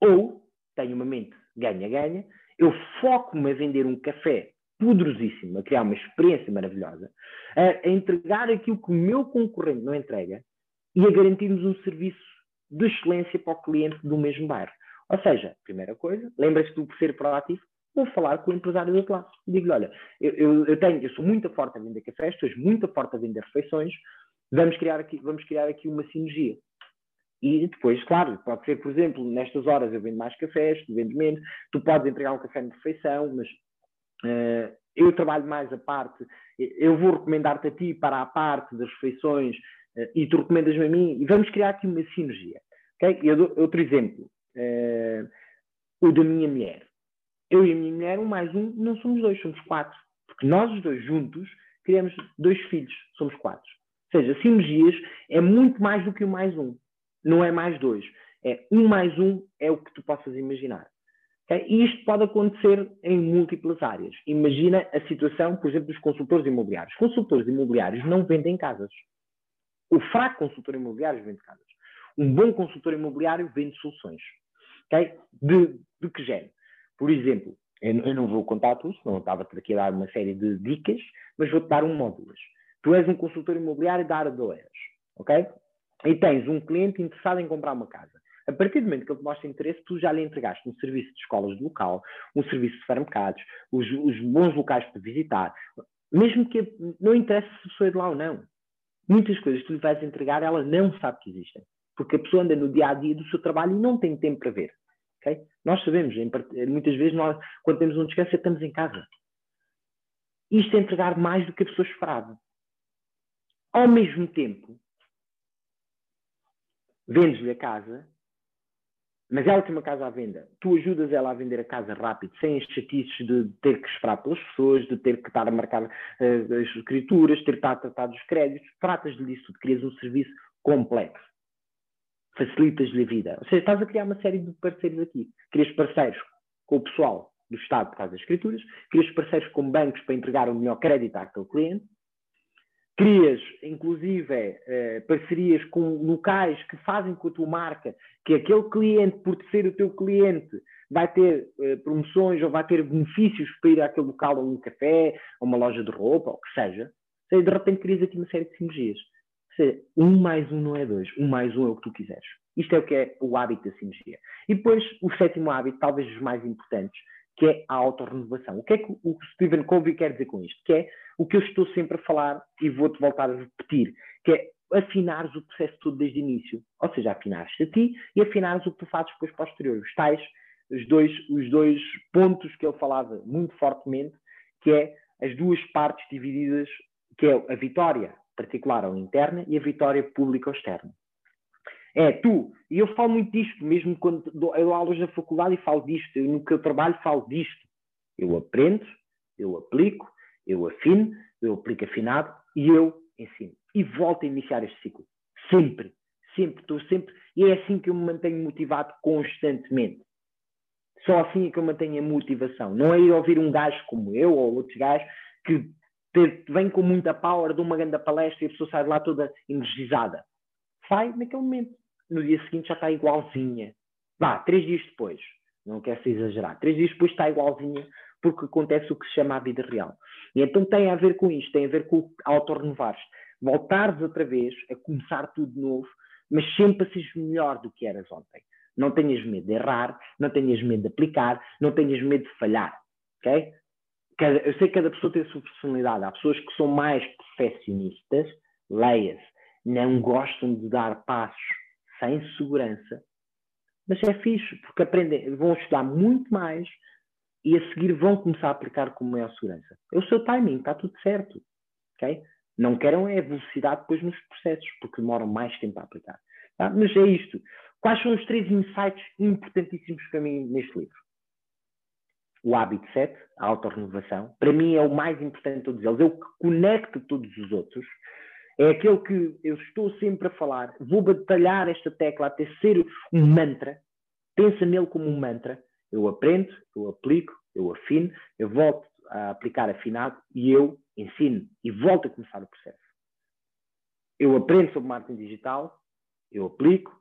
Ou tenho uma mente ganha-ganha, eu foco-me a vender um café poderosíssimo, a criar uma experiência maravilhosa, a, a entregar aquilo que o meu concorrente não entrega e a garantirmos um serviço de excelência para o cliente do mesmo bairro. Ou seja, primeira coisa, lembra-se por ser proativo, vou falar com o empresário do outro lado. Digo-lhe, olha, eu, eu, eu, tenho, eu sou muito forte a vender cafés, és muito forte a vender refeições, vamos criar aqui, vamos criar aqui uma sinergia. E depois, claro, pode ser, por exemplo, nestas horas eu vendo mais cafés, tu vendes menos, tu podes entregar um café de refeição, mas uh, eu trabalho mais a parte, eu vou recomendar-te a ti para a parte das refeições uh, e tu recomendas-me a mim, e vamos criar aqui uma sinergia. Okay? Eu dou outro exemplo, uh, o da minha mulher. Eu e a minha mulher, um mais um, não somos dois, somos quatro. Porque nós os dois juntos criamos dois filhos, somos quatro. Ou seja, sinergias é muito mais do que o mais um. Não é mais dois. É um mais um é o que tu possas imaginar. E isto pode acontecer em múltiplas áreas. Imagina a situação, por exemplo, dos consultores imobiliários. Consultores imobiliários não vendem casas. O fraco consultor imobiliário vende casas. Um bom consultor imobiliário vende soluções. Okay? De, de que género? Por exemplo, eu, não vou contar tudo, não estava-te aqui a dar uma série de dicas, mas vou-te dar uma ou duas. Tu és um consultor imobiliário da área de OERs, ok? E tens um cliente interessado em comprar uma casa. A partir do momento que ele te mostra interesse, tu já lhe entregaste um serviço de escolas de local, um serviço de supermercados, os, os bons locais para visitar, mesmo que não interesse se a pessoa é de lá ou não. Muitas coisas que tu lhe vais entregar, ela não sabe que existem. Porque a pessoa anda no dia a dia do seu trabalho e não tem tempo para ver. Nós sabemos, muitas vezes, nós, quando temos um descanso, estamos em casa. Isto é entregar mais do que a pessoa esperava. Ao mesmo tempo, vendes-lhe a casa, mas ela tem uma casa à venda. Tu ajudas ela a vender a casa rápido, sem as chatices de ter que esperar pelas pessoas, de ter que estar a marcar uh, as escrituras, ter que estar a tratar dos créditos. Tratas-lhe disso, crias um serviço complexo facilitas-lhe a vida. Ou seja, estás a criar uma série de parceiros aqui. Crias parceiros com o pessoal do Estado por causa das escrituras, crias parceiros com bancos para entregar o melhor crédito àquele cliente, crias, inclusive, eh, parcerias com locais que fazem com a tua marca que aquele cliente, por ser o teu cliente, vai ter eh, promoções ou vai ter benefícios para ir àquele local a um café, a uma loja de roupa, ou o que seja. Seja, de repente crias aqui uma série de sinergias seja, um mais um não é dois, um mais um é o que tu quiseres. Isto é o que é o hábito da sinergia. E depois, o sétimo hábito, talvez os mais importantes, que é a autorrenovação. O que é que o Stephen Covey quer dizer com isto? Que é o que eu estou sempre a falar e vou-te voltar a repetir, que é afinares o processo todo desde o início. Ou seja, afinares-te a ti e afinares o que tu fazes depois posterior. Os tais, os dois, os dois pontos que ele falava muito fortemente, que é as duas partes divididas, que é a vitória particular ou interna e a vitória pública ou externa. É tu, e eu falo muito disto, mesmo quando dou, eu dou aulas na faculdade e falo disto, eu, no que eu trabalho falo disto. Eu aprendo, eu aplico, eu afino, eu aplico afinado e eu ensino. E volto a iniciar este ciclo. Sempre, sempre, estou sempre. E é assim que eu me mantenho motivado constantemente. Só assim é que eu mantenho a motivação. Não é ir ouvir um gajo como eu ou outros gajos que ter, vem com muita power de uma grande palestra e a pessoa sai de lá toda energizada. Sai naquele momento. No dia seguinte já está igualzinha. Vá, três dias depois. Não quero se exagerar. Três dias depois está igualzinha porque acontece o que se chama a vida real. E então tem a ver com isto, tem a ver com auto-renovares. Voltares outra vez a começar tudo de novo, mas sempre a seres melhor do que eras ontem. Não tenhas medo de errar, não tenhas medo de aplicar, não tenhas medo de falhar. ok? Cada, eu sei que cada pessoa tem a sua personalidade. Há pessoas que são mais perfeccionistas, leia-se, não gostam de dar passos sem segurança, mas é fixe, porque aprendem, vão estudar muito mais e a seguir vão começar a aplicar com maior segurança. É o seu timing, está tudo certo. Okay? Não queiram é velocidade depois nos processos, porque demoram mais tempo a aplicar. Tá? Mas é isto. Quais são os três insights importantíssimos para mim neste livro? O hábito 7, a autorrenovação, para mim é o mais importante de todos eles. É o que conecta todos os outros. É aquele que eu estou sempre a falar. Vou batalhar esta tecla até ser um mantra. Pensa nele como um mantra. Eu aprendo, eu aplico, eu afino, eu volto a aplicar afinado e eu ensino e volto a começar o processo. Eu aprendo sobre marketing digital, eu aplico,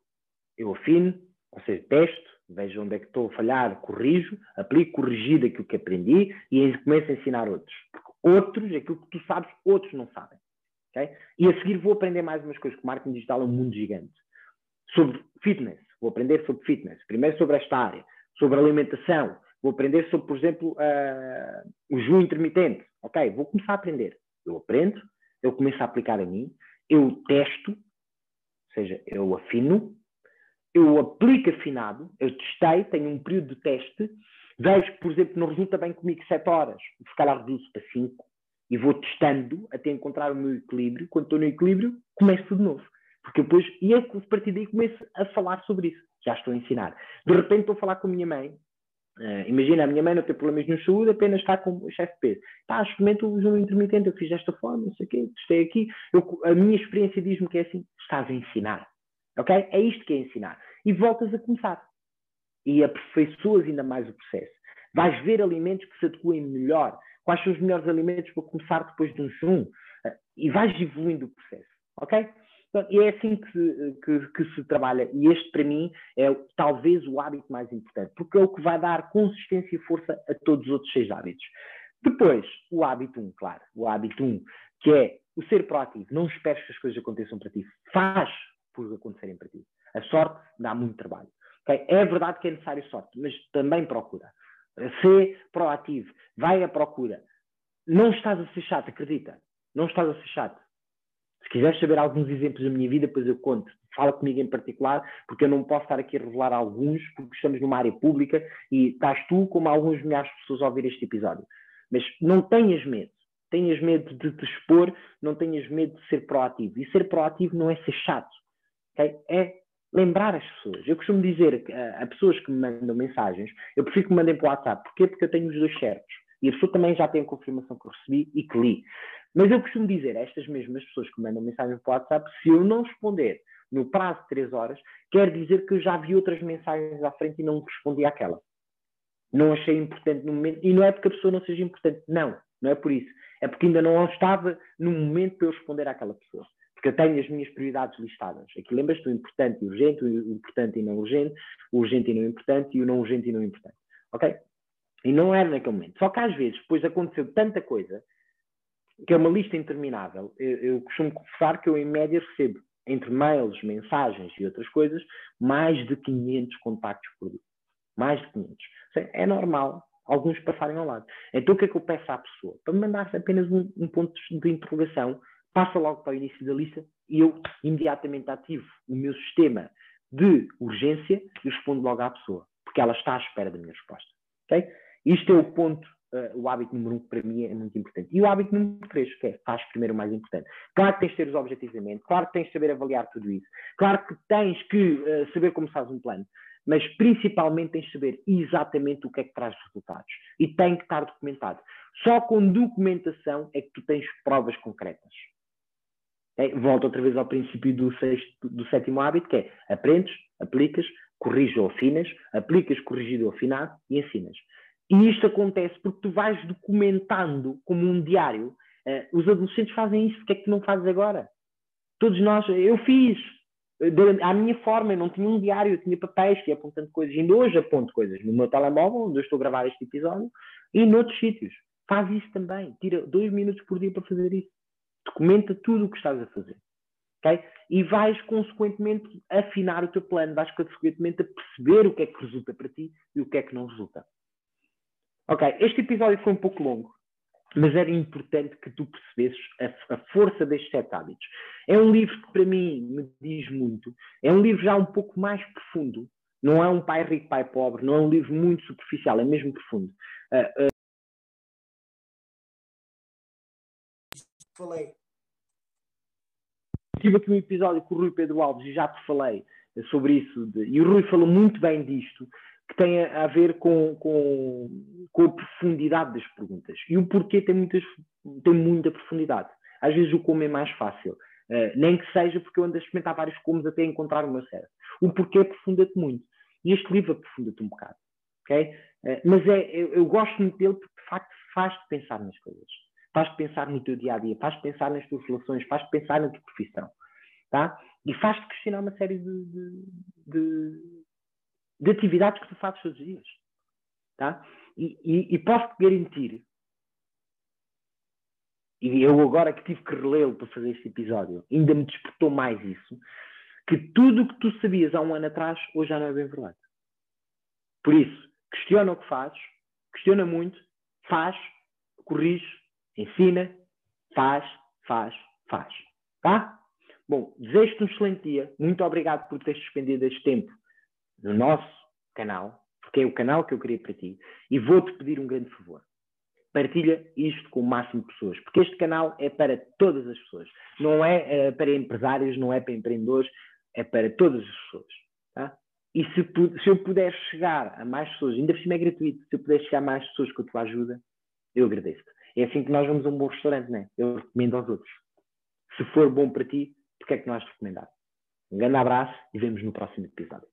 eu afino, ou seja, testo, vejo onde é que estou a falhar, corrijo, aplico corrigir aquilo que aprendi e começo a ensinar outros. Porque outros, aquilo que tu sabes, outros não sabem. Okay? E a seguir vou aprender mais umas coisas, que o marketing digital é um mundo gigante. Sobre fitness, vou aprender sobre fitness. Primeiro sobre esta área. Sobre alimentação, vou aprender sobre, por exemplo, uh, o jejum intermitente. Ok, vou começar a aprender. Eu aprendo, eu começo a aplicar a mim, eu testo, ou seja, eu afino, eu aplico afinado, eu testei, tenho um período de teste, vejo que, por exemplo, não resulta bem comigo 7 horas, se calhar reduzo para 5 e vou testando até encontrar o meu equilíbrio. Quando estou no equilíbrio, começo de novo. Porque depois, e é a partir daí começo a falar sobre isso. Já estou a ensinar. De repente estou a falar com a minha mãe. Uh, imagina, a minha mãe não tem problemas de saúde, apenas está com o chefe de peso. Tá, experimento o jejum intermitente, eu fiz desta forma, não sei o quê, testei aqui. Eu, a minha experiência diz-me que é assim, estás a ensinar. Ok? É isto que é ensinar. E voltas a começar. E aperfeiçoas ainda mais o processo. Vais ver alimentos que se adequem melhor. Quais são os melhores alimentos para começar depois de um? Uh, e vais evoluindo o processo. Ok? Então, e é assim que se, que, que se, trabalha. E este, para mim, é talvez o hábito mais importante, porque é o que vai dar consistência e força a todos os outros seis hábitos. Depois, o hábito 1, um, claro. O hábito 1, um, que é o ser proativo. Não esperes que as coisas aconteçam para ti. Faz por acontecerem para ti. A sorte dá muito trabalho. Okay? É verdade que é necessário sorte, mas também procura. Ser proativo. Vai à procura. Não estás a ser chato, acredita. Não estás a ser chato. Se quiseres saber alguns exemplos da minha vida, depois eu conto. Fala comigo em particular, porque eu não posso estar aqui a revelar alguns, porque estamos numa área pública e estás tu, como alguns milhares de pessoas, a ouvir este episódio. Mas não tenhas medo. Tenhas medo de te expor, não tenhas medo de ser proativo. E ser proativo não é ser chato. Okay? É lembrar as pessoas. Eu costumo dizer a, a pessoas que me mandam mensagens, eu prefiro que me mandem para o WhatsApp. Porquê? Porque eu tenho os dois certos. E a pessoa também já tem a confirmação que eu recebi e que li. Mas eu costumo dizer a estas mesmas pessoas que mandam mensagens para o WhatsApp, se eu não responder no prazo de 3 horas, quer dizer que eu já vi outras mensagens à frente e não respondi àquela. Não achei importante no momento. E não é porque a pessoa não seja importante. Não, não é por isso. É porque ainda não estava no momento para eu responder àquela pessoa. Porque eu tenho as minhas prioridades listadas. Aqui lembras-te o importante e urgente, o importante e não urgente, o urgente e não importante e o não urgente e não importante. Ok? E não era naquele momento. Só que às vezes, depois aconteceu tanta coisa que é uma lista interminável. Eu, eu costumo confessar que eu, em média, recebo, entre mails, mensagens e outras coisas, mais de 500 contactos por dia. Mais de 500. É normal alguns passarem ao lado. Então, o que é que eu peço à pessoa? Para me mandar apenas um, um ponto de interrogação, passa logo para o início da lista e eu imediatamente ativo o meu sistema de urgência e respondo logo à pessoa, porque ela está à espera da minha resposta. Okay? Isto é o ponto uh, o hábito número um, que para mim é muito importante. E o hábito número três, que é faz primeiro o mais importante. Claro que tens de ter os objetivos em mente, claro que tens de saber avaliar tudo isso, claro que tens que uh, saber como faz um plano, mas principalmente tens de saber exatamente o que é que traz resultados. E tem que estar documentado. Só com documentação é que tu tens provas concretas. É, volto outra vez ao princípio do, sexto, do sétimo hábito, que é aprendes, aplicas, corriges ou afinas, aplicas, corrigido ou afinado e ensinas. E isto acontece porque tu vais documentando como um diário. Uh, os adolescentes fazem isso, porque é que tu não fazes agora? Todos nós, eu fiz de, à minha forma, eu não tinha um diário, eu tinha papéis, ia apontando coisas. Ainda hoje aponto coisas no meu telemóvel, onde eu estou a gravar este episódio, e noutros sítios. Faz isso também. Tira dois minutos por dia para fazer isso. Documenta tudo o que estás a fazer. Okay? E vais, consequentemente, afinar o teu plano, vais, consequentemente, a perceber o que é que resulta para ti e o que é que não resulta. Ok, este episódio foi um pouco longo, mas era importante que tu percebesses a, a, força destes sete hábitos. É um livro que para mim me diz muito, é um livro já um pouco mais profundo, não é um pai rico, pai pobre, não é um livro muito superficial, é mesmo profundo. Uh, uh... Falei. Tive aqui um episódio com o Rui Pedro Alves e já te falei sobre isso, de... e o Rui falou muito bem disto, que tem a, ver com, com, com, a profundidade das perguntas. E o porquê tem, muitas, tem muita profundidade. Às vezes o como é mais fácil. Uh, nem que seja porque eu ando a experimentar vários comos até encontrar o meu certo. O porquê aprofunda-te muito. E este livro aprofunda-te um bocado. Okay? Uh, mas é, eu, eu, gosto muito dele porque, de facto, faz-te pensar nas coisas. Faz-te pensar no teu dia-a-dia. Faz-te pensar nas tuas relações. Faz-te pensar na tua profissão. Tá? E faz-te questionar uma série de, de, de de atividades que tu fazes todos os dias. Tá? E, e, e posso-te garantir, e eu agora que tive que relê-lo para fazer este episódio, ainda me despertou mais isso, que tudo o que tu sabias há um ano atrás, hoje já não é bem verdade. Por isso, questiona o que fazes, questiona muito, faz, corrige, ensina, faz, faz, faz. Tá? Bom, desejo-te um excelente dia. Muito obrigado por teres suspendido este tempo no nosso canal, porque é o canal que eu criei para ti, e vou-te pedir um grande favor. Partilha isto com o máximo de pessoas, porque este canal é para todas as pessoas. Não é uh, para empresários, não é para empreendedores, é para todas as pessoas. Tá? E se, se, eu puder chegar a mais pessoas, ainda por cima é gratuito, se eu puder chegar a mais pessoas com a tua ajuda, eu agradeço-te. É assim que nós vamos a um bom restaurante, não é? Eu recomendo aos outros. Se for bom para ti, porque é que não has de recomendar? Um grande abraço e vemos no próximo episódio.